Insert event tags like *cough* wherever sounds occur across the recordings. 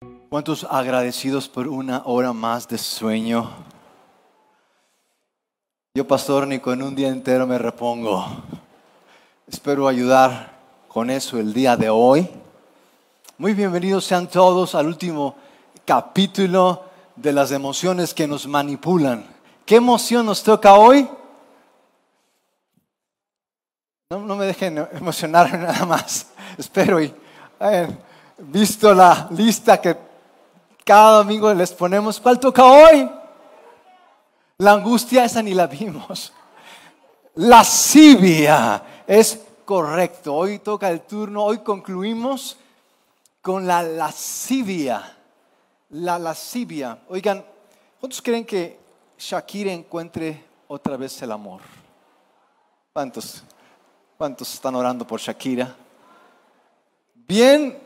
¿Cuántos agradecidos por una hora más de sueño? Yo, pastor, ni con un día entero me repongo. Espero ayudar con eso el día de hoy. Muy bienvenidos sean todos al último capítulo de las emociones que nos manipulan. ¿Qué emoción nos toca hoy? No, me dejen emocionar *laughs* nada más. Espero y visto la lista que cada domingo les ponemos, ¿cuál toca hoy? La angustia esa ni la vimos. Lascivia es correcto. Hoy toca el turno, hoy concluimos con la lascivia. La lascivia. Oigan, ¿cuántos creen que Shakira encuentre otra vez el amor? ¿Cuántos? ¿Cuántos están orando por Shakira? Bien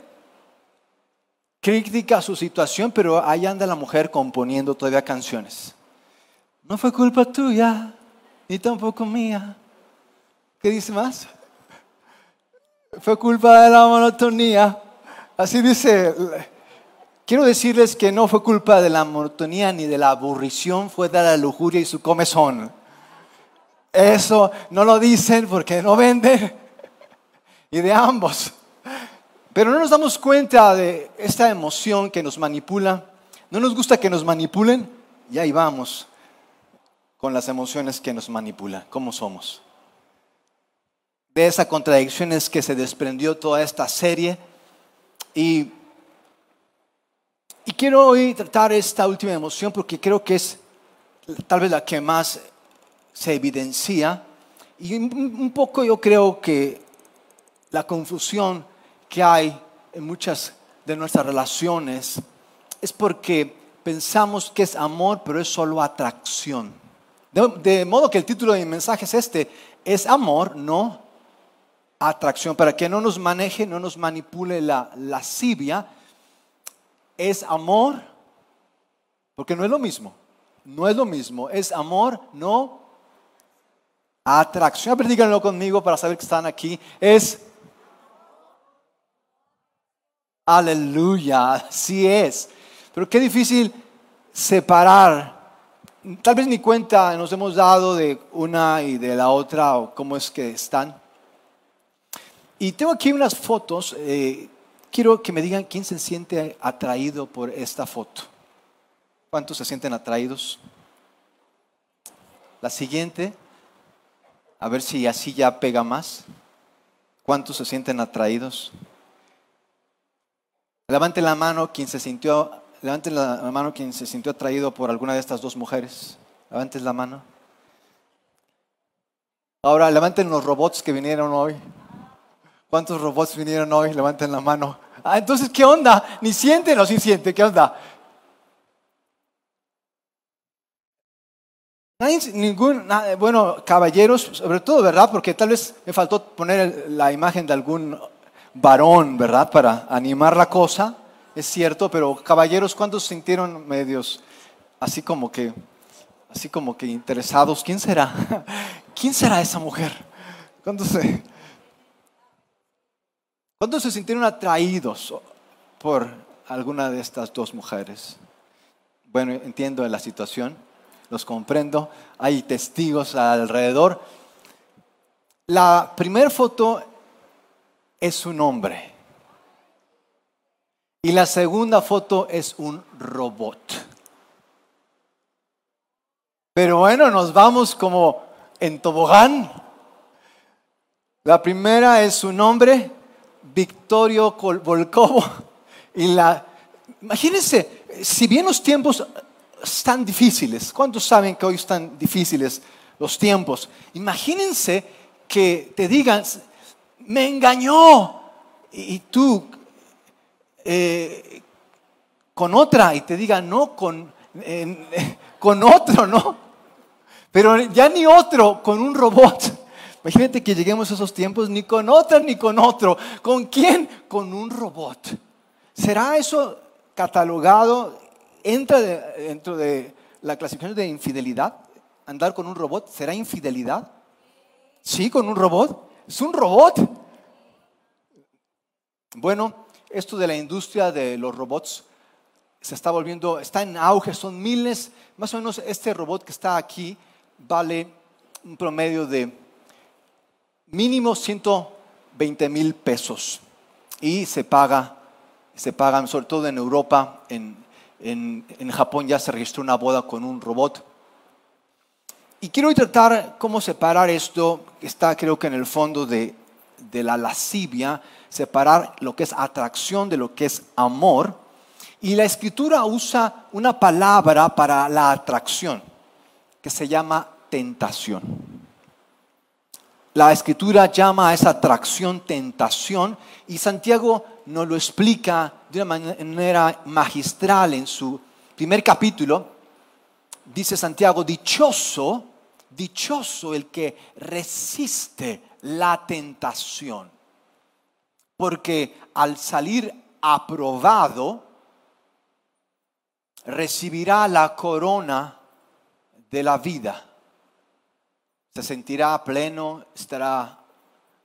crítica su situación, pero ahí anda la mujer componiendo todavía canciones. No fue culpa tuya, ni tampoco mía. ¿Qué dice más? Fue culpa de la monotonía. Así dice. Quiero decirles que no fue culpa de la monotonía ni de la aburrición, fue de la lujuria y su comezón. Eso no lo dicen porque no venden. Y de ambos. Pero no nos damos cuenta de esta emoción que nos manipula. No nos gusta que nos manipulen y ahí vamos con las emociones que nos manipulan, cómo somos. De esa contradicción es que se desprendió toda esta serie y, y quiero hoy tratar esta última emoción porque creo que es tal vez la que más se evidencia y un poco yo creo que la confusión que hay en muchas de nuestras relaciones es porque pensamos que es amor, pero es solo atracción. De, modo que el título de mi mensaje es este, es amor, no atracción, para que no nos maneje, no nos manipule la lascivia, es amor, porque no es lo mismo, no es lo mismo, es amor, no atracción. A conmigo para saber que están aquí, es aleluya, así es. Pero qué difícil separar Tal vez ni cuenta nos hemos dado de una y de la otra o cómo es que están. Y tengo aquí unas fotos. Eh, quiero que me digan quién se siente atraído por esta foto. ¿Cuántos se sienten atraídos? La siguiente, a ver si así ya pega más. ¿Cuántos se sienten atraídos? Levante la mano quien se sintió la mano quien se sintió atraído por alguna de estas dos mujeres. Levanten la mano. Ahora levanten los robots que vinieron hoy. ¿Cuántos robots vinieron hoy? Levanten la mano. Ah, entonces, ¿qué onda? Ni sienten o sí sienten. ¿Qué onda? ningún, bueno, caballeros, sobre todo, ¿verdad? Porque tal vez me faltó poner la imagen de algún varón, ¿verdad? Para animar la cosa es cierto, pero caballeros, ¿cuántos sintieron medios así como que, así como que interesados? ¿Quién será? *laughs* ¿Quién será esa mujer? ¿Cuántos se, ¿cuántos se sintieron atraídos por alguna de estas dos mujeres? Bueno, entiendo la situación, los comprendo, hay testigos alrededor. La primera foto es un hombre. Y la segunda foto es un robot. Pero bueno, nos vamos como en tobogán. La primera es su nombre, Victorio Volkovo. Y la, imagínense, si bien los tiempos están difíciles, ¿cuántos saben que hoy están difíciles los tiempos? Imagínense que te digan, me engañó. Y tú eh, con otra y te diga, no, con, *laughs* con otro, ¿no? Pero ya ni otro, con un robot. Imagínate que lleguemos a esos tiempos ni con otra ni con otro. ¿Con quién? Con un robot. ¿Será eso catalogado? ¿Entra dentro de la clasificación de infidelidad? ¿Andar con un robot? ¿Será infidelidad? Sí, con un robot. Es un robot. Bueno, esto de la industria de los robots se está volviendo, está en auge, son miles, más o menos este robot que está aquí vale un promedio de mínimo 120 mil pesos y se paga, se pagan sobre todo en Europa, en, en, Japón ya se registró una boda con un robot. Y quiero tratar cómo separar esto, que está creo que en el fondo de, de la lascivia, separar lo que es atracción de lo que es amor. Y la escritura usa una palabra para la atracción, que se llama tentación. La escritura llama a esa atracción tentación y Santiago nos lo explica de una manera magistral en su primer capítulo. Dice Santiago, dichoso, dichoso el que resiste la tentación, porque al salir aprobado, recibirá la corona de la vida se sentirá pleno, estará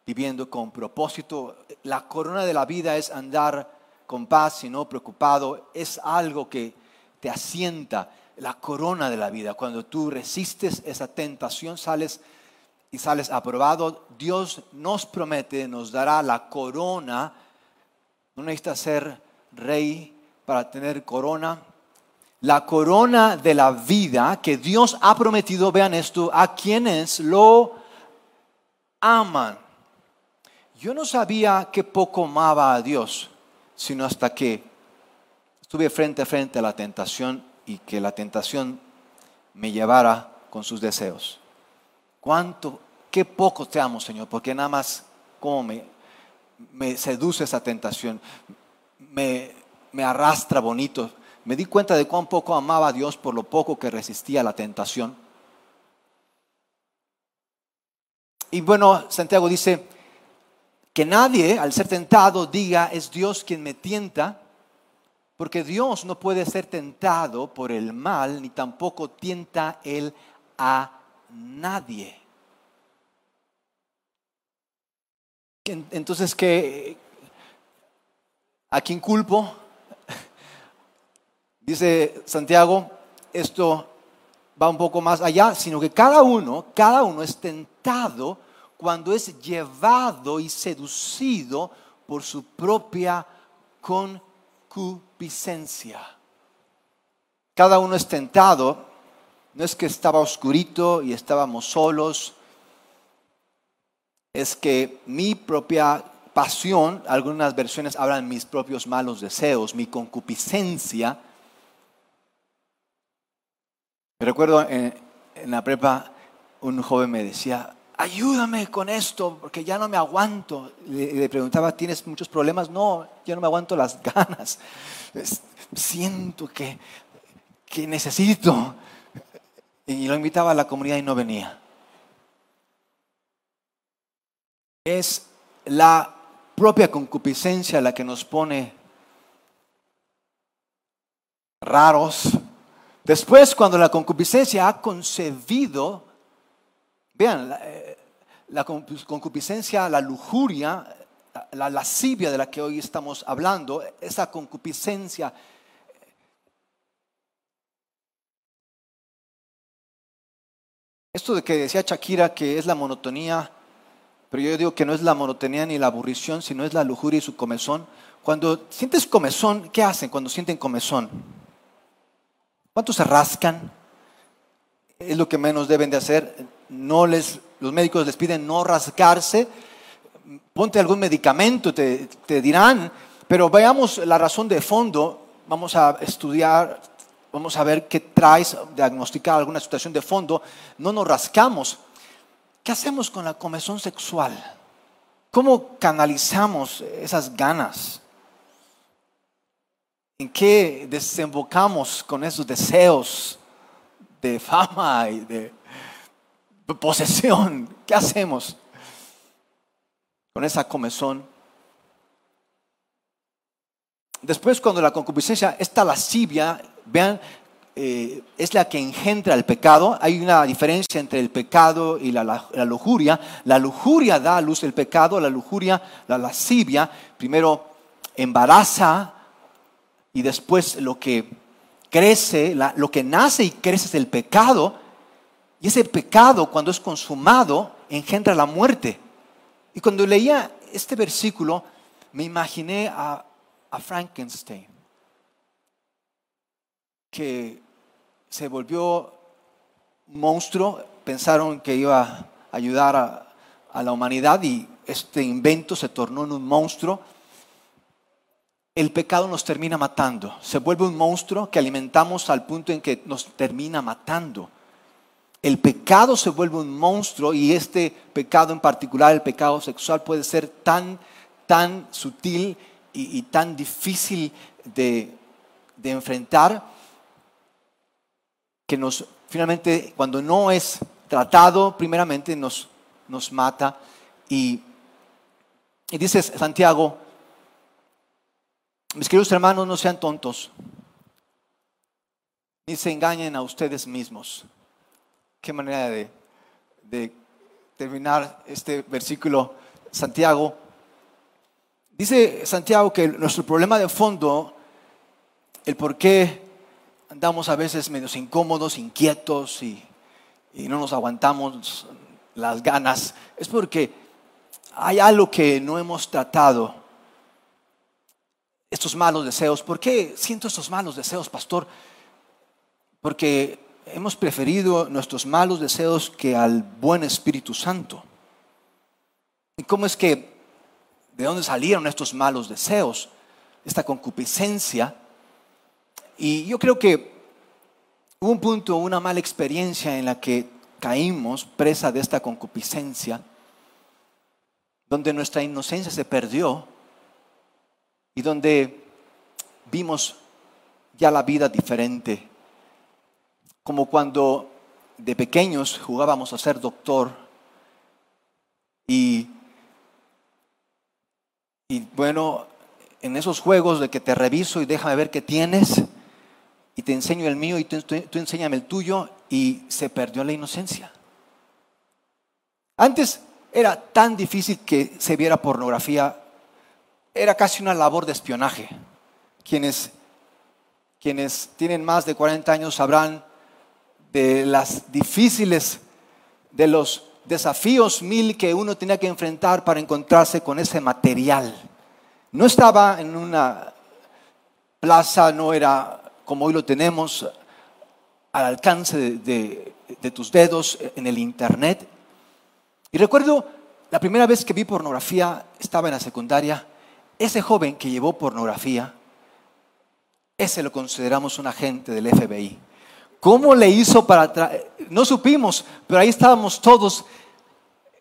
viviendo con propósito. La corona de la vida es andar con paz y no preocupado. Es algo que te asienta la corona de la vida. Cuando tú resistes esa tentación, sales y sales aprobado. Dios nos promete, nos dará la corona. No necesitas ser rey para tener corona la corona de la vida que Dios ha prometido, vean esto, a quienes lo aman. Yo no sabía que poco amaba a Dios, sino hasta que estuve frente a frente a la tentación y que la tentación me llevara con sus deseos. ¿Cuánto, qué poco te amo, Señor? Porque nada más, cómo me, me seduce esa tentación, me, me arrastra bonito me di cuenta de cuán poco amaba a Dios por lo poco que resistía a la tentación. Y bueno, Santiago dice que nadie al ser tentado diga es Dios quien me tienta, porque Dios no puede ser tentado por el mal, ni tampoco tienta Él a nadie. Entonces, ¿qué, ¿a quién culpo? *laughs* Dice Santiago, esto va un poco más allá, sino que cada uno, cada uno es tentado cuando es llevado y seducido por su propia concupiscencia. Cada uno es tentado, no es que estaba oscurito y estábamos solos, es que mi propia pasión, algunas versiones hablan mis propios malos deseos, mi concupiscencia, me recuerdo en, la prepa, un joven me decía, ayúdame con esto, porque ya no me aguanto. Le, preguntaba, ¿tienes muchos problemas? No, ya no me aguanto las *laughs* ganas. siento que, que necesito. Y lo invitaba a la comunidad y no venía. Es la propia concupiscencia la que nos pone raros, Después, cuando la concupiscencia ha concebido, vean, la, eh, concupiscencia, la lujuria, la lascivia de la que hoy estamos hablando, esa concupiscencia Esto de que decía Shakira que es la monotonía, pero yo digo que no es la monotonía ni la aburrición, sino es la lujuria y su comezón. Cuando sientes comezón, ¿qué hacen cuando sienten comezón? ¿Cuántos se rascan? Es lo que menos deben de hacer. No les, los médicos les piden no rascarse. Ponte algún medicamento, te, te dirán. Pero veamos la razón de fondo. Vamos a estudiar, vamos a ver qué traes, diagnosticar alguna situación de fondo. No nos rascamos. ¿Qué hacemos con la comezón sexual? ¿Cómo canalizamos esas ganas? ¿En qué desembocamos con esos deseos de fama y de posesión? ¿Qué hacemos con esa comezón? Después, cuando la concupiscencia, esta lascivia, vean, eh, es la que engendra el pecado. Hay una diferencia entre el pecado y la, lujuria. La lujuria da a luz el pecado, la lujuria, la lascivia, primero embaraza y después lo que crece, lo que nace y crece es el pecado, y ese pecado cuando es consumado engendra la muerte. Y cuando leía este versículo, me imaginé a, a Frankenstein, que se volvió monstruo, pensaron que iba a ayudar a, la humanidad y este invento se tornó en un monstruo. El pecado nos termina matando, se vuelve un monstruo que alimentamos al punto en que nos termina matando. El pecado se vuelve un monstruo y este pecado en particular, el pecado sexual, puede ser tan, tan sutil y, tan difícil de, de enfrentar que nos finalmente cuando no es tratado primeramente nos, nos mata. Y, y dice Santiago mis queridos hermanos no sean tontos ni se engañen a ustedes mismos. Qué manera de, de terminar este versículo. Santiago dice Santiago que nuestro problema de fondo el por qué andamos a veces medios incómodos, inquietos y, no nos aguantamos las ganas, es porque hay algo que no hemos tratado. Estos malos deseos. ¿Por qué siento estos malos deseos, pastor? Porque hemos preferido nuestros malos deseos que al buen Espíritu Santo. ¿Y cómo es que, de dónde salieron estos malos deseos? Esta concupiscencia y yo creo que hubo un punto, una mala experiencia en la que caímos presa de esta concupiscencia, donde nuestra inocencia se perdió y donde vimos ya la vida diferente, como cuando de pequeños jugábamos a ser doctor y, y bueno, en esos juegos de que te reviso y déjame ver qué tienes, y te enseño el mío y tú, enséñame el tuyo y se perdió la inocencia. Antes era tan difícil que se viera pornografía, era casi una labor de espionaje. Quienes, quienes tienen más de 40 años sabrán de las difíciles, de los desafíos mil que uno tenía que enfrentar para encontrarse con ese material. No estaba en una plaza, no era como hoy lo tenemos al alcance de, tus dedos en el Internet. Y recuerdo la primera vez que vi pornografía, estaba en la secundaria, ese joven que llevó pornografía, ese lo consideramos un agente del FBI. ¿Cómo le hizo para... No supimos, pero ahí estábamos todos.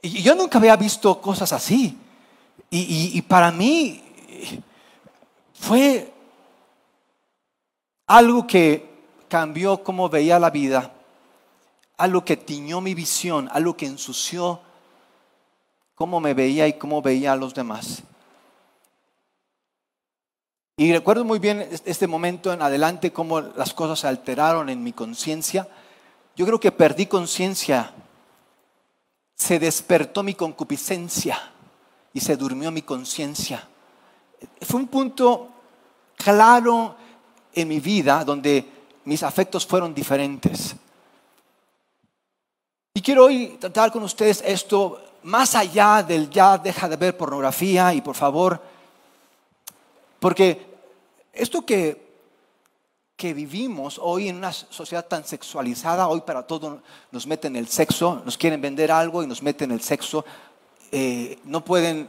Y yo nunca había visto cosas así. y para mí fue algo que cambió cómo veía la vida, algo que tiñó mi visión, algo que ensució cómo me veía y cómo veía a los demás. Y recuerdo muy bien este momento en adelante, cómo las cosas se alteraron en mi conciencia. Yo creo que perdí conciencia, se despertó mi concupiscencia y se durmió mi conciencia. Fue un punto claro en mi vida donde mis afectos fueron diferentes. Y quiero hoy tratar con ustedes esto más allá del ya deja de ver pornografía y por favor, porque esto que, que vivimos hoy en una sociedad tan sexualizada, hoy para todo nos meten el sexo, nos quieren vender algo y nos meten el sexo, eh, no pueden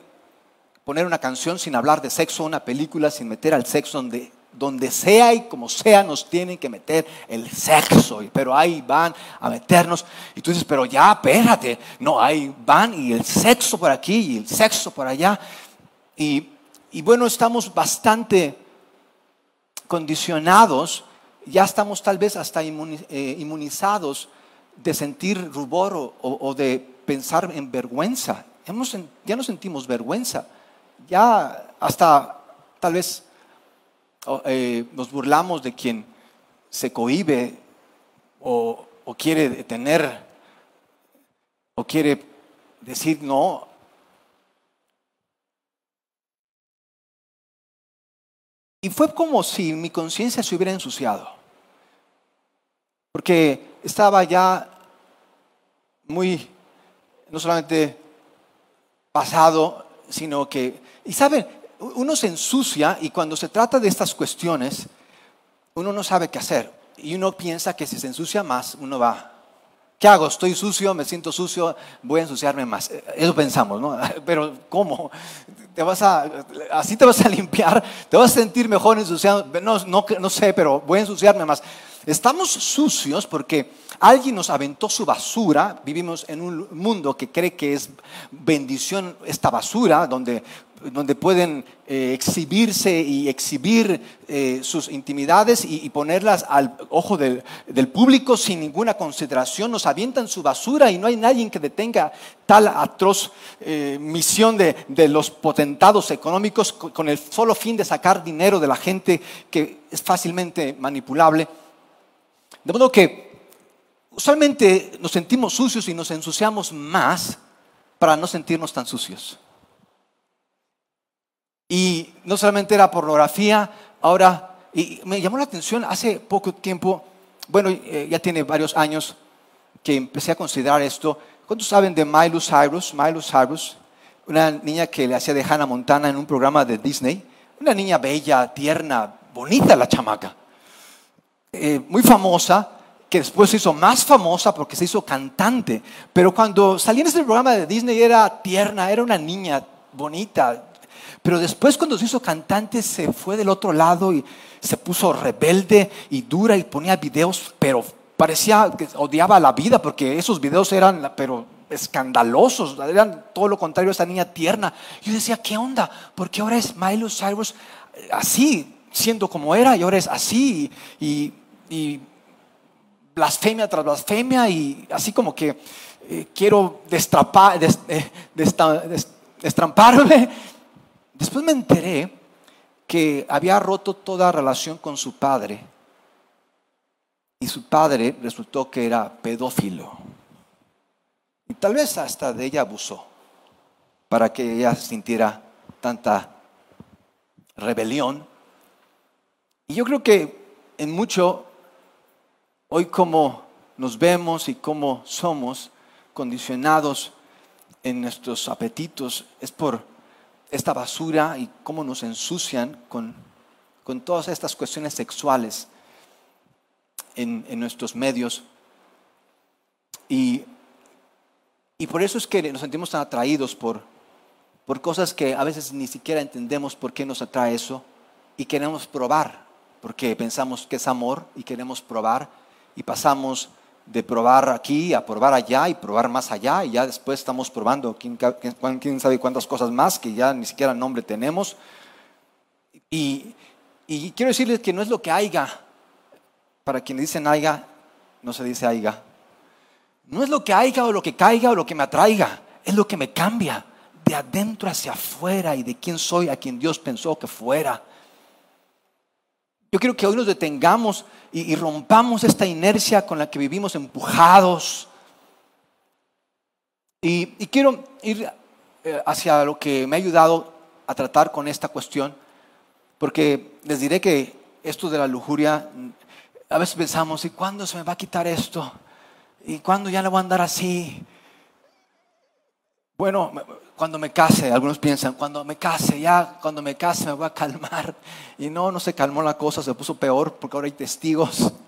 poner una canción sin hablar de sexo, una película sin meter al sexo donde donde sea y como sea nos tienen que meter el sexo, pero ahí van a meternos. Y tú dices, pero ya, espérate, no, ahí van y el sexo por aquí y el sexo por allá. Y, bueno, estamos bastante condicionados, ya estamos tal vez hasta eh, inmunizados de sentir rubor o, de pensar en vergüenza. ya no sentimos vergüenza, ya hasta tal vez eh, nos burlamos de quien se cohibe o, quiere detener o quiere decir no. Y fue como si mi conciencia se hubiera ensuciado. Porque estaba ya muy, no solamente pasado, sino que, y saben, uno se ensucia y cuando se trata de estas cuestiones, uno no sabe qué hacer. Y uno piensa que si se ensucia más, uno va ¿Qué hago? Estoy sucio, me siento sucio, voy a ensuciarme más. Eso pensamos, ¿no? *laughs* Pero ¿cómo? Te vas a, así te vas a *laughs* limpiar, te vas a sentir mejor ensuciado. No, no, no sé, pero voy a ensuciarme más. Estamos sucios porque alguien nos aventó su basura. Vivimos en un mundo que cree que es bendición esta basura, donde donde pueden eh, exhibirse y exhibir eh, sus intimidades y, ponerlas al ojo del, público sin ninguna consideración. Nos avientan su basura y no hay nadie que detenga tal atroz eh, misión de, de, los potentados económicos con el solo fin de sacar dinero de la gente que es fácilmente manipulable. De modo que usualmente nos sentimos sucios y nos ensuciamos más para no sentirnos tan sucios. Y no solamente era pornografía, ahora, y me llamó la atención hace poco tiempo, bueno, eh, ya tiene varios años que empecé a considerar esto. ¿Cuántos saben de Miley Cyrus? Miley Cyrus, una niña que le hacía de Hannah Montana en un programa de Disney. Una niña bella, tierna, bonita la chamaca. Eh, muy famosa, que después se hizo más famosa porque se hizo cantante. Pero cuando salía en ese programa de Disney era tierna, era una niña bonita, pero después cuando se hizo cantante se fue del otro lado y se puso rebelde y dura y ponía videos, pero parecía que odiaba la vida porque esos videos eran, pero escandalosos, eran todo lo contrario a esa niña tierna. Yo decía, ¿qué onda? Porque ahora es Miley Cyrus así, siendo como era, y ahora es así, y, blasfemia tras blasfemia, y así como que eh, quiero destrapar, eh, destramparme *laughs* Después me enteré que había roto toda relación con su padre y su padre resultó que era pedófilo. Y tal vez hasta de ella abusó para que ella sintiera tanta rebelión. Y yo creo que en mucho, hoy como nos vemos y como somos condicionados en nuestros apetitos, es por esta basura y cómo nos ensucian con, todas estas cuestiones sexuales en, nuestros medios. Y, por eso es que nos sentimos tan atraídos por, por cosas que a veces ni siquiera entendemos por qué nos atrae eso y queremos probar, porque pensamos que es amor y queremos probar y pasamos de probar aquí a probar allá y probar más allá y ya después estamos probando quién, sabe cuántas cosas más que ya ni siquiera nombre tenemos. Y, y quiero decirles que no es lo que haya, para quienes dicen haya, no se dice haya. No es lo que haya o lo que caiga o lo que me atraiga, es lo que me cambia de adentro hacia afuera y de quién soy a quien Dios pensó que fuera. Yo quiero que hoy nos detengamos y, rompamos esta inercia con la que vivimos empujados. Y, quiero ir eh, hacia lo que me ha ayudado a tratar con esta cuestión, porque les diré que esto de la lujuria, a veces pensamos, ¿y cuándo se me va a quitar esto? ¿Y cuándo ya no voy a andar así? Bueno, cuando me case, algunos piensan, cuando me case, ya cuando me case me voy a calmar. *laughs* Y no, no se calmó la cosa, se puso peor porque ahora hay testigos. *laughs*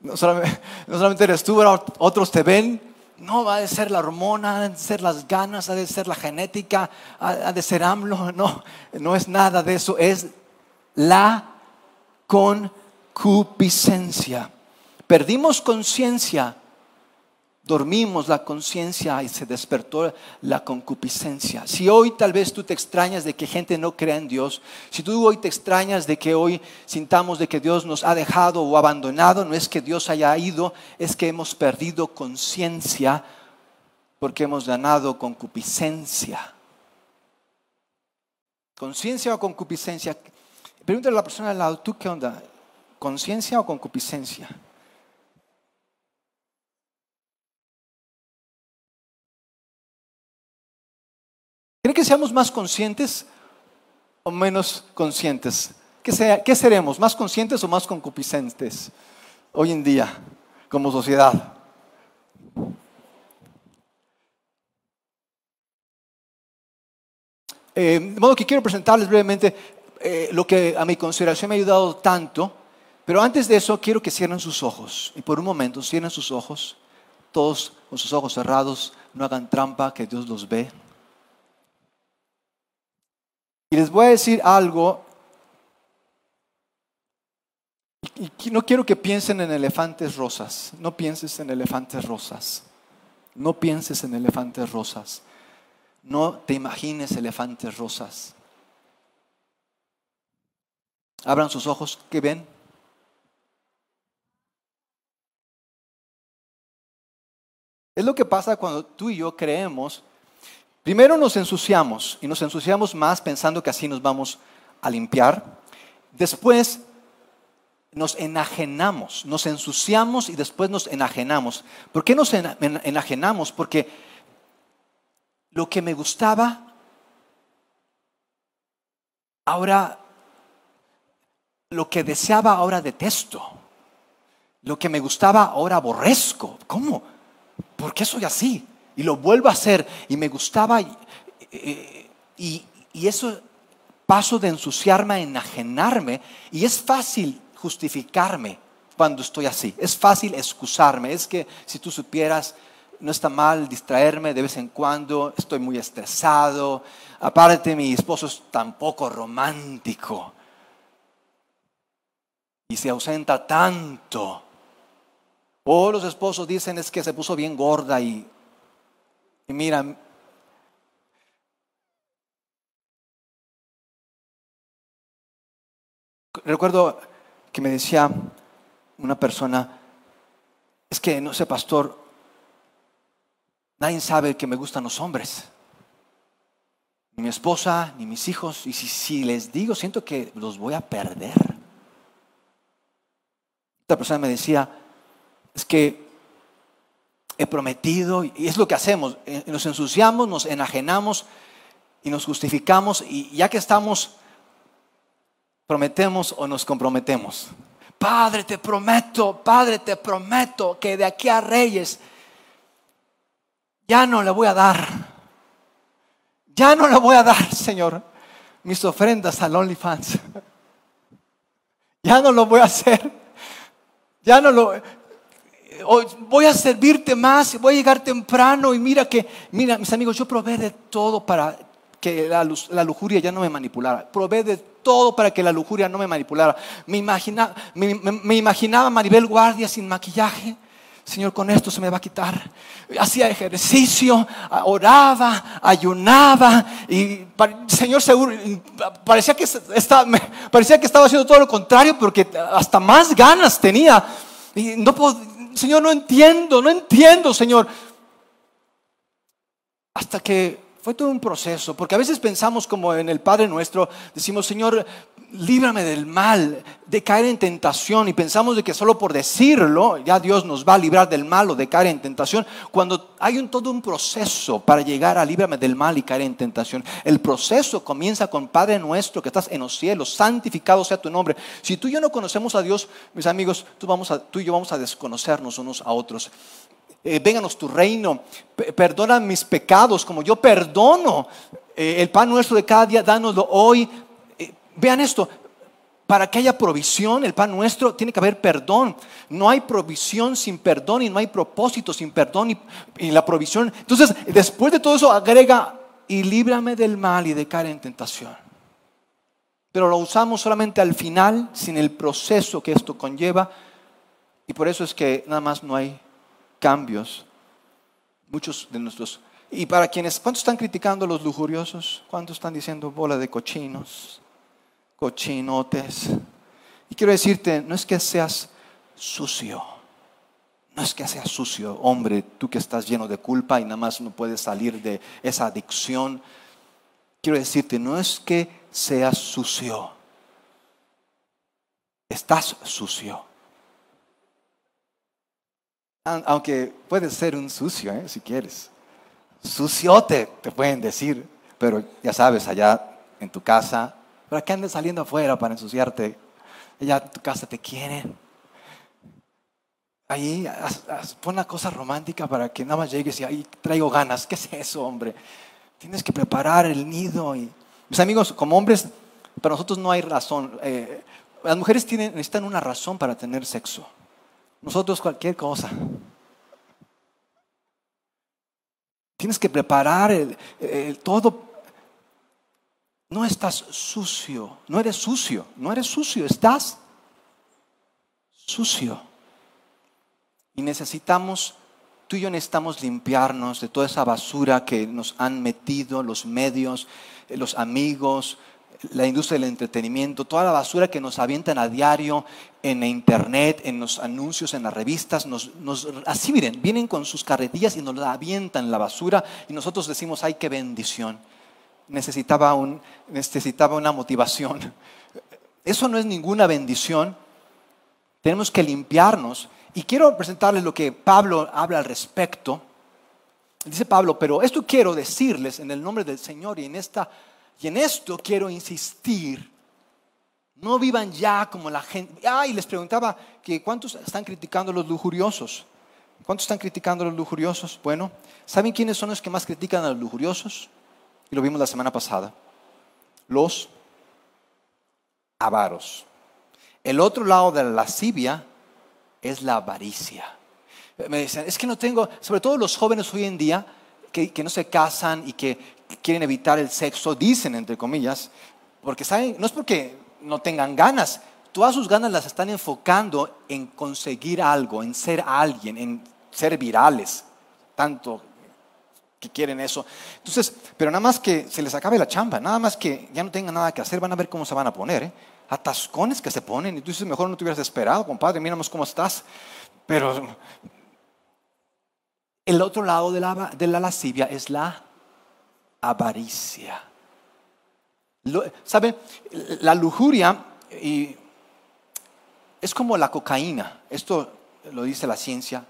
No solamente, eres tú, otros te ven. No, va a ser la hormona, ha de ser las ganas, ha de ser la genética, ha de ser AMLO. *laughs* No, no es nada de eso, es la concupiscencia. Perdimos conciencia dormimos la conciencia y se despertó la concupiscencia. Si hoy tal vez tú te extrañas de que gente no crea en Dios, si tú hoy te extrañas de que hoy sintamos de que Dios nos ha dejado o abandonado, no es que Dios haya ido, es que hemos perdido conciencia porque hemos ganado concupiscencia. ¿Conciencia o concupiscencia? Pregúntale a la persona al lado, ¿tú qué onda? ¿Conciencia o concupiscencia? Que seamos más conscientes o menos conscientes? ¿Qué, seremos? ¿Más conscientes o más concupiscentes hoy en día como sociedad? Eh, de modo que quiero presentarles brevemente eh, lo que a mi consideración me ha ayudado tanto, pero antes de eso quiero que cierren sus ojos y por un momento cierren sus ojos, todos con sus ojos cerrados, no hagan trampa, que Dios los ve. Y les voy a decir algo, y no quiero que piensen en elefantes rosas, no pienses en elefantes rosas, no pienses en elefantes rosas. No te imagines elefantes rosas. Abran sus ojos, ¿qué ven? Es lo que pasa cuando tú y yo creemos. Primero nos ensuciamos y nos ensuciamos más pensando que así nos vamos a limpiar. Después nos enajenamos, nos ensuciamos y después nos enajenamos. ¿Por qué nos enajenamos? Porque lo que me gustaba, ahora, lo que deseaba, ahora detesto. Lo que me gustaba, ahora aborrezco. ¿Cómo? ¿Por qué soy así? Y lo vuelvo a hacer y me gustaba y, y, y eso paso de ensuciarme a enajenarme y es fácil justificarme cuando estoy así. Es fácil excusarme. Es que si tú supieras no está mal distraerme de vez en cuando, estoy muy estresado. Aparte, mi esposo es tan poco romántico y se ausenta tanto. O los esposos dicen es que se puso bien gorda y, y mira, recuerdo que me decía una persona, es que no sé, pastor, Nadie sabe que me gustan los hombres. Ni mi esposa, ni mis hijos. Y si, les digo, siento que los voy a perder. Esta persona me decía, es que he prometido, y es lo que hacemos, eh, nos ensuciamos, nos enajenamos y nos justificamos, y ya que estamos, prometemos o nos comprometemos. Padre, te prometo, Padre, te prometo que de aquí a Reyes ya no le voy a dar, ya no le voy a dar, Señor, mis ofrendas al OnlyFans. *laughs* Ya no lo voy a hacer. Ya no lo voy a servirte más, voy a llegar temprano y mira que, mira, mis amigos, yo probé de todo para que la, lujuria ya no me manipulara. Probé de todo para que la lujuria no me manipulara. Me, me imaginaba Maribel Guardia sin maquillaje Señor, con esto se me va a quitar. Hacía ejercicio, oraba, ayunaba y Señor seguro parecía que estaba, parecía que estaba haciendo todo lo contrario porque hasta más ganas tenía. Y no Señor, no entiendo, no entiendo, Señor. Hasta que fue todo un proceso, porque a veces pensamos como en el Padre nuestro, decimos, Señor, líbrame del mal, de caer en tentación, y pensamos de que solo por decirlo ya Dios nos va a librar del mal o de caer en tentación, cuando hay un, todo un proceso para llegar a líbrame del mal y caer en tentación. El proceso comienza con Padre nuestro que estás en los cielos, santificado sea tu nombre. Si tú y yo no conocemos a Dios, mis amigos, tú, vamos a, tú y yo vamos a desconocernos unos a otros. Eh, véganos tu reino, perdona mis pecados como yo perdono. Eh, el pan nuestro de cada día, dánoslo hoy. Eh, vean esto, para que haya provisión, el pan nuestro, tiene que haber perdón. No hay provisión sin perdón y no hay propósito sin perdón y, y, la provisión. Entonces, después de todo eso, agrega, y líbrame del mal y de caer en tentación. Pero lo usamos solamente al final, sin el proceso que esto conlleva. Y por eso es que nada más no hay cambios. Muchos de nuestros... Y para quienes, ¿cuántos están criticando a los lujuriosos? ¿Cuántos están diciendo bola de cochinos? Cochinotes. Y quiero decirte, no es que seas sucio. No es que seas sucio, hombre, tú que estás lleno de culpa y nada más no puedes salir de esa adicción. Quiero decirte, no es que seas sucio. Estás sucio aunque puedes ser un sucio, ¿eh? si quieres. Suciote, te pueden decir, pero ya sabes, allá en tu casa, ¿Para qué andes saliendo afuera para ensuciarte? Ya tu casa te quiere. Ahí pon una cosa romántica para que nada más llegues y ahí traigo ganas. ¿Qué es eso, hombre? Tienes que preparar el nido. Y... Mis amigos, como hombres, para nosotros no hay razón. Eh, las mujeres tienen, necesitan una razón para tener sexo. Nosotros cualquier cosa. Tienes que preparar el, todo. No estás sucio, no eres sucio, no eres sucio, estás sucio. Y necesitamos, tú y yo necesitamos limpiarnos de toda esa basura que nos han metido los medios, los amigos, la industria del entretenimiento, toda la basura que nos avientan a diario en internet, en los anuncios, en las revistas, nos, así miren, vienen con sus carretillas y nos la avientan la basura y nosotros decimos, ay, qué bendición. Necesitaba, un, necesitaba una motivación. *laughs* Eso no es ninguna bendición. Tenemos que limpiarnos. Y quiero presentarles lo que Pablo habla al respecto. Dice Pablo, pero esto quiero decirles en el nombre del Señor y en esta y en esto quiero insistir. No vivan ya como la gente. Ah, y les preguntaba que cuántos están criticando a los lujuriosos. ¿Cuántos están criticando a los lujuriosos? Bueno, ¿saben quiénes son los que más critican a los lujuriosos? Y lo vimos la semana pasada. Los avaros. El otro lado de la lascivia es la avaricia. Me dicen, es que no tengo, sobre todo los jóvenes hoy en día, que no se casan y que quieren evitar el sexo, dicen entre comillas, porque saben, no es porque no tengan ganas, todas sus ganas las están enfocando en conseguir algo, en ser alguien, en ser virales, tanto que quieren eso. Entonces, pero nada más que se les acabe la chamba, nada más que ya no tengan nada que hacer, van a ver cómo se van a poner, ¿eh? atascones que se ponen, y tú dices, mejor no te hubieras esperado, compadre, míramos cómo estás. Pero el otro lado de la, de la lascivia es la avaricia. ¿Sabe? La lujuria y es como la cocaína. Esto lo dice la ciencia.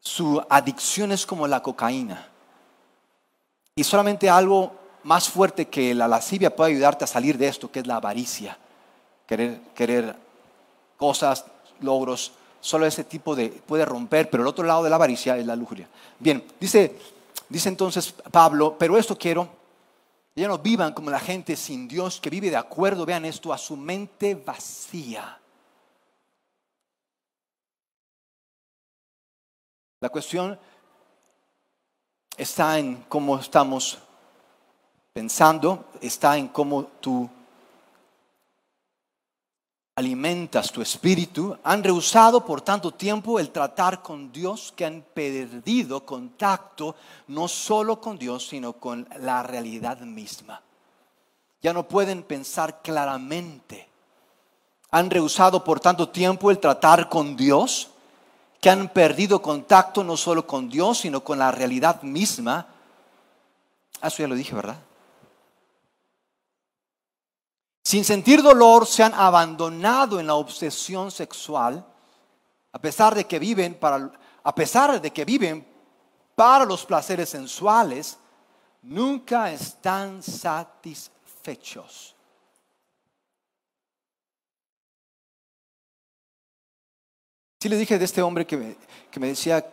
Su adicción es como la cocaína. Y solamente algo más fuerte que la lascivia puede ayudarte a salir de esto, que es la avaricia. Querer, querer cosas, logros. Solo ese tipo de puede romper, pero el otro lado de la avaricia es la lujuria. Bien, dice Dice entonces Pablo, pero esto quiero, ya no vivan como la gente sin Dios que vive de acuerdo, vean esto, a su mente vacía. La cuestión está en cómo estamos pensando, está en cómo tú alimentas tu espíritu, han rehusado por tanto tiempo el tratar con Dios que han perdido contacto no solo con Dios, sino con la realidad misma. Ya no pueden pensar claramente. Han rehusado por tanto tiempo el tratar con Dios, que han perdido contacto no solo con Dios, sino con la realidad misma. Ah, eso ya lo dije, ¿verdad? Sin sentir dolor, se han abandonado en la obsesión sexual, a pesar de que viven para, a pesar de que viven para los placeres sensuales, nunca están satisfechos. Sí le dije de este hombre que me, que me decía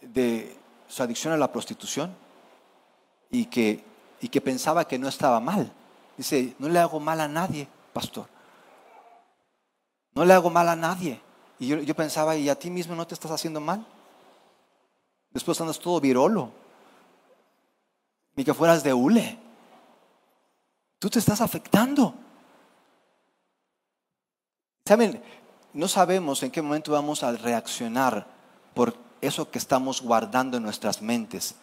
de su adicción a la prostitución y que, y que pensaba que no estaba mal. Dice, no le hago mal a nadie, pastor. No le hago mal a nadie. Y yo, pensaba, ¿y a ti mismo no te estás haciendo mal? Después andas todo virolo. Ni que fueras de hule. Tú te estás afectando. Saben, no sabemos en qué momento vamos a reaccionar por eso que estamos guardando en nuestras mentes.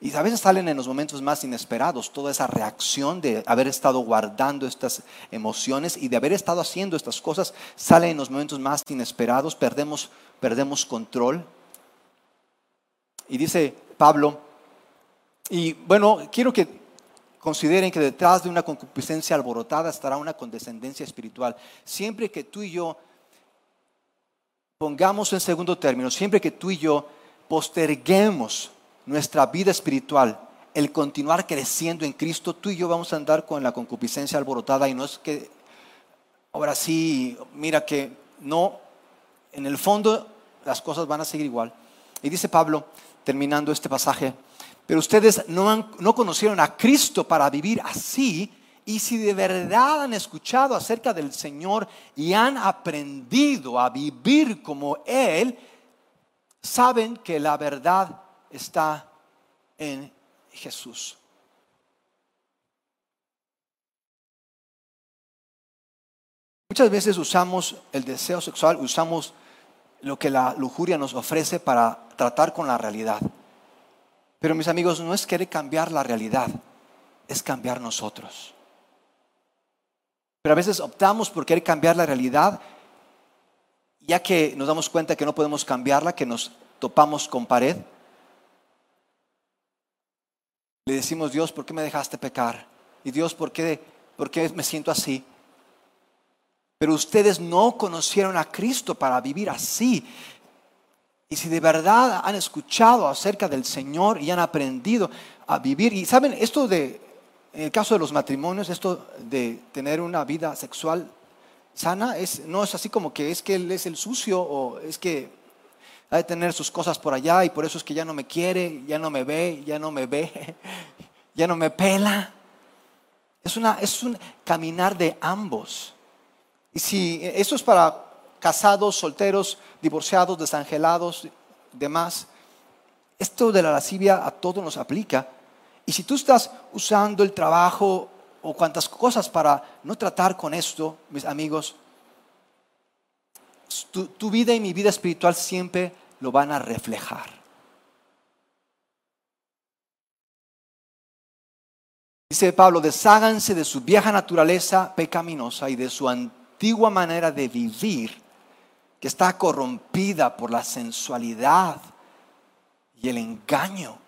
Y a veces salen en los momentos más inesperados toda esa reacción de haber estado guardando estas emociones y de haber estado haciendo estas cosas, sale en los momentos más inesperados, perdemos, perdemos control. Y dice Pablo, y bueno, quiero que consideren que detrás de una concupiscencia alborotada estará una condescendencia espiritual. Siempre que tú y yo pongamos en segundo término, siempre que tú y yo posterguemos nuestra vida espiritual el continuar creciendo en Cristo, tú y yo vamos a andar con la concupiscencia alborotada y no es que ahora sí, mira que no, en el fondo las cosas van a seguir igual. Y dice Pablo, terminando este pasaje, pero ustedes no, no conocieron a Cristo para vivir así, y si de verdad han escuchado acerca del Señor y han aprendido a vivir como Él, saben que la verdad está en Jesús. Muchas veces usamos el deseo sexual, usamos lo que la lujuria nos ofrece para tratar con la realidad. Pero mis amigos, no es querer cambiar la realidad, es cambiar nosotros. Pero a veces optamos por querer cambiar la realidad, ya que nos damos cuenta que no podemos cambiarla, que nos topamos con pared. Le decimos, Dios, ¿por qué me dejaste pecar? Y Dios, ¿por qué, por qué me siento así? Pero ustedes no conocieron a Cristo para vivir así. Y si de verdad han escuchado acerca del Señor y han aprendido a vivir, y saben, esto de en el caso de los matrimonios, esto de tener una vida sexual sana, es, no es así como que es que él es el sucio o es que ha de tener sus cosas por allá y por eso es que ya no me quiere, ya no me ve, ya no me ve, *laughs* ya no me pela. Es, una, es un caminar de ambos. Y si eso es para casados, solteros, divorciados, desangelados, demás, esto de la lascivia a todos nos aplica. Y si tú estás usando el trabajo o cuantas cosas para no tratar con esto, mis amigos, tu, vida y mi vida espiritual siempre lo van a reflejar. Dice Pablo, desháganse de su vieja naturaleza pecaminosa y de su antigua manera de vivir, que está corrompida por la sensualidad y el engaño.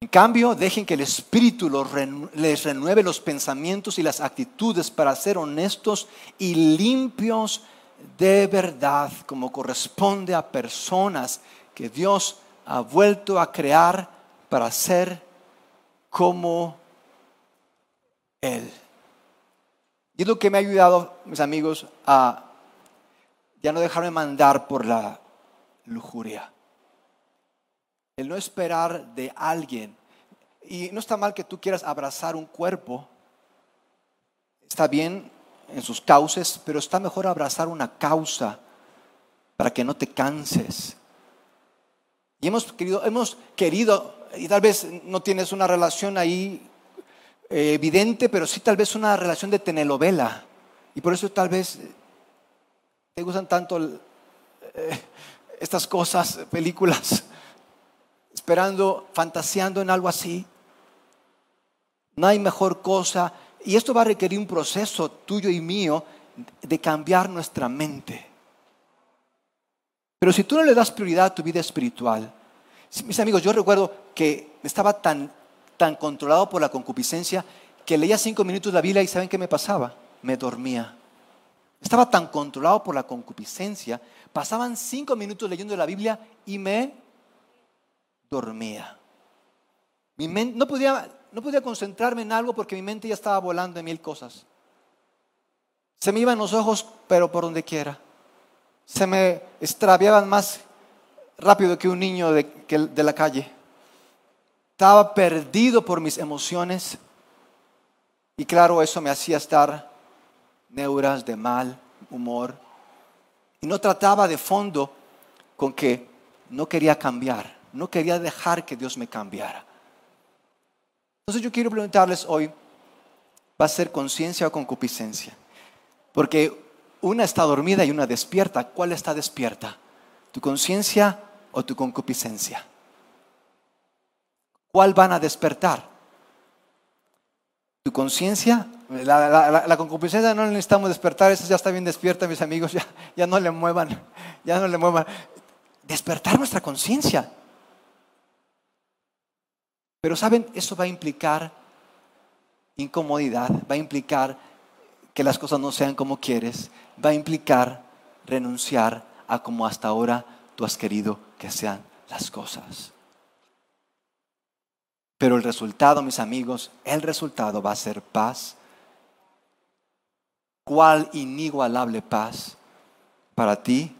En cambio, dejen que el Espíritu les renueve los pensamientos y las actitudes para ser honestos y limpios de verdad, como corresponde a personas que Dios ha vuelto a crear para ser como Él. Y es lo que me ha ayudado, mis amigos, a ya no dejarme mandar por la lujuria el no esperar de alguien. Y no está mal que tú quieras abrazar un cuerpo, está bien en sus causas, pero está mejor abrazar una causa para que no te canses. Y hemos querido, hemos querido, y tal vez no tienes una relación ahí eh, evidente, pero sí tal vez una relación de telenovela. Y por eso tal vez te gustan tanto eh, estas cosas, películas esperando, fantaseando en algo así. No hay mejor cosa. Y esto va a requerir un proceso tuyo y mío de cambiar nuestra mente. Pero si tú no le das prioridad a tu vida espiritual, mis amigos, yo recuerdo que estaba tan, tan controlado por la concupiscencia que leía cinco minutos la Biblia y ¿saben qué me pasaba? Me dormía. Estaba tan controlado por la concupiscencia, pasaban cinco minutos leyendo la Biblia y me dormía. Mi no, podía, no podía concentrarme en algo porque mi mente ya estaba volando en mil cosas. Se me iban los ojos, pero por donde quiera. Se me extraviaban más rápido que un niño de, de la calle. Estaba perdido por mis emociones. Y claro, eso me hacía estar neuras de mal humor. Y no trataba de fondo con que no quería cambiar no quería dejar que Dios me cambiara. Entonces yo quiero preguntarles hoy, ¿va a ser conciencia o concupiscencia? Porque una está dormida y una despierta. ¿Cuál está despierta? ¿Tu conciencia o tu concupiscencia? ¿Cuál van a despertar? ¿Tu conciencia? La, concupiscencia no necesitamos despertar, esa ya está bien despierta, mis amigos, ya, ya no le muevan, ya no le muevan. Despertar nuestra conciencia. Pero saben, eso va a implicar incomodidad, va a implicar que las cosas no sean como quieres, va a implicar renunciar a como hasta ahora tú has querido que sean las cosas. Pero el resultado, mis amigos, el resultado va a ser paz. ¿Cuál inigualable paz para ti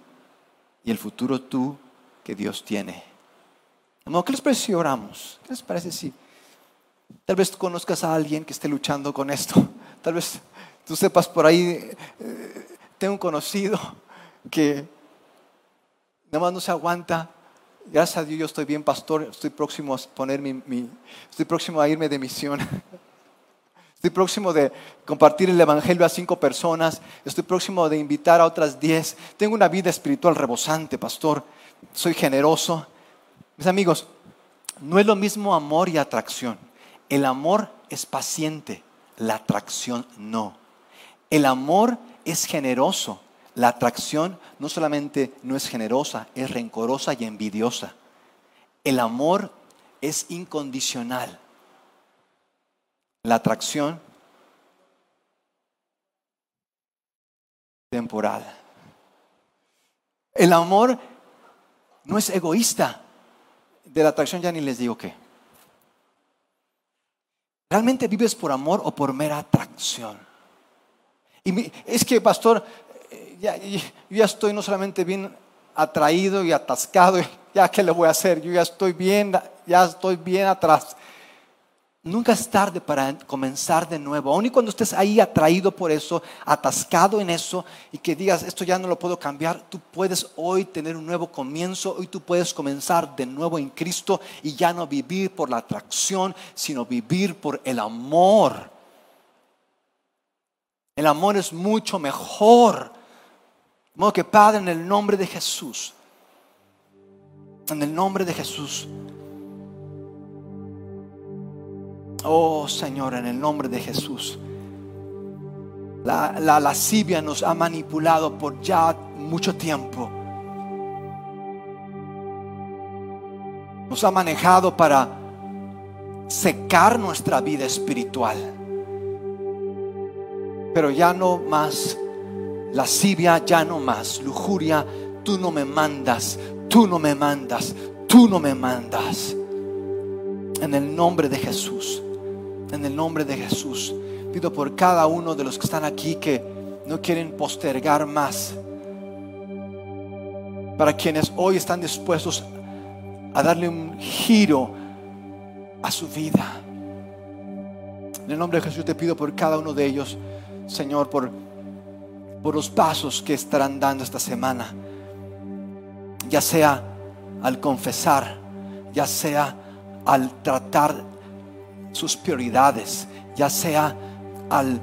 y el futuro tú que Dios tiene? ¿Qué les parece si oramos? ¿Qué les parece si tal vez conozcas a alguien que esté luchando con esto? *laughs* Tal vez tú sepas por ahí, eh, tengo un conocido que nada más no se aguanta. Gracias a Dios yo estoy bien, pastor. Estoy próximo a poner mi, estoy próximo a irme de misión. *laughs* Estoy próximo de compartir el Evangelio a cinco personas. Estoy próximo de invitar a otras diez. Tengo una vida espiritual rebosante, pastor. Soy generoso. Mis amigos, no es lo mismo amor y atracción. El amor es paciente, la atracción no. El amor es generoso, la atracción no solamente no es generosa, es rencorosa y envidiosa. El amor es incondicional. La atracción temporal. El amor no es egoísta de la atracción ya ni les digo qué. ¿Realmente vives por amor o por mera atracción? Y es que, pastor, eh, ya, ya estoy no solamente bien atraído y atascado, *laughs* ya qué le voy a hacer, yo ya estoy bien, ya estoy bien atrás. Nunca es tarde para comenzar de nuevo. Aun y cuando estés ahí atraído por eso, atascado en eso, y que digas, esto ya no lo puedo cambiar, tú puedes hoy tener un nuevo comienzo, hoy tú puedes comenzar de nuevo en Cristo y ya no vivir por la atracción, sino vivir por el amor. El amor es mucho mejor. De modo que Padre, en el nombre de Jesús, en el nombre de Jesús, Oh Señor, en el nombre de Jesús. La, la lascivia nos ha manipulado por ya mucho tiempo. Nos ha manejado para secar nuestra vida espiritual. Pero ya no más lascivia, ya no más lujuria. Tú no me mandas, tú no me mandas, tú no me mandas. En el nombre de Jesús en el nombre de Jesús. Pido por cada uno de los que están aquí que no quieren postergar más. Para quienes hoy están dispuestos a darle un giro a su vida. En el nombre de Jesús te pido por cada uno de ellos, Señor, por, por los pasos que estarán dando esta semana. Ya sea al confesar, ya sea al tratar sus prioridades, ya sea al,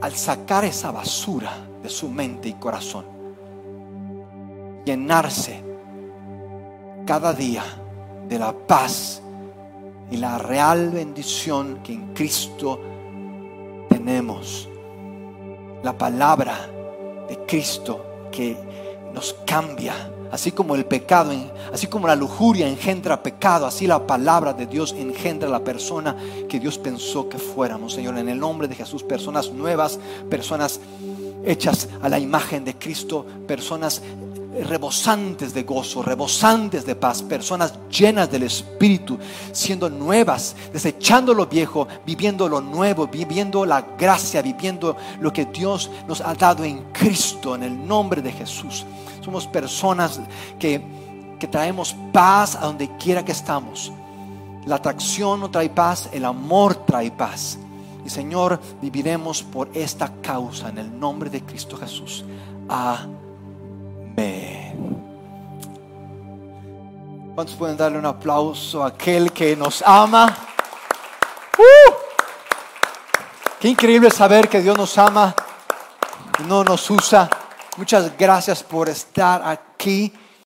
al sacar esa basura de su mente y corazón, llenarse cada día de la paz y la real bendición que en Cristo tenemos. La palabra de Cristo que nos cambia Así como el pecado, así como la lujuria engendra pecado, así la palabra de Dios engendra la persona que Dios pensó que fuéramos, Señor. En el nombre de Jesús, personas nuevas, personas hechas a la imagen de Cristo, personas rebosantes de gozo, rebosantes de paz, personas llenas del Espíritu, siendo nuevas, desechando lo viejo, viviendo lo nuevo, viviendo la gracia, viviendo lo que Dios nos ha dado en Cristo, en el nombre de Jesús. Somos personas que, que traemos paz a donde quiera que estamos. La atracción no trae paz, el amor trae paz. Y Señor, viviremos por esta causa en el nombre de Cristo Jesús. Amén. ¿Cuántos pueden darle un aplauso a aquel que nos ama? ¡Uh! Qué increíble saber que Dios nos ama no nos usa. Muchas gracias por estar aquí.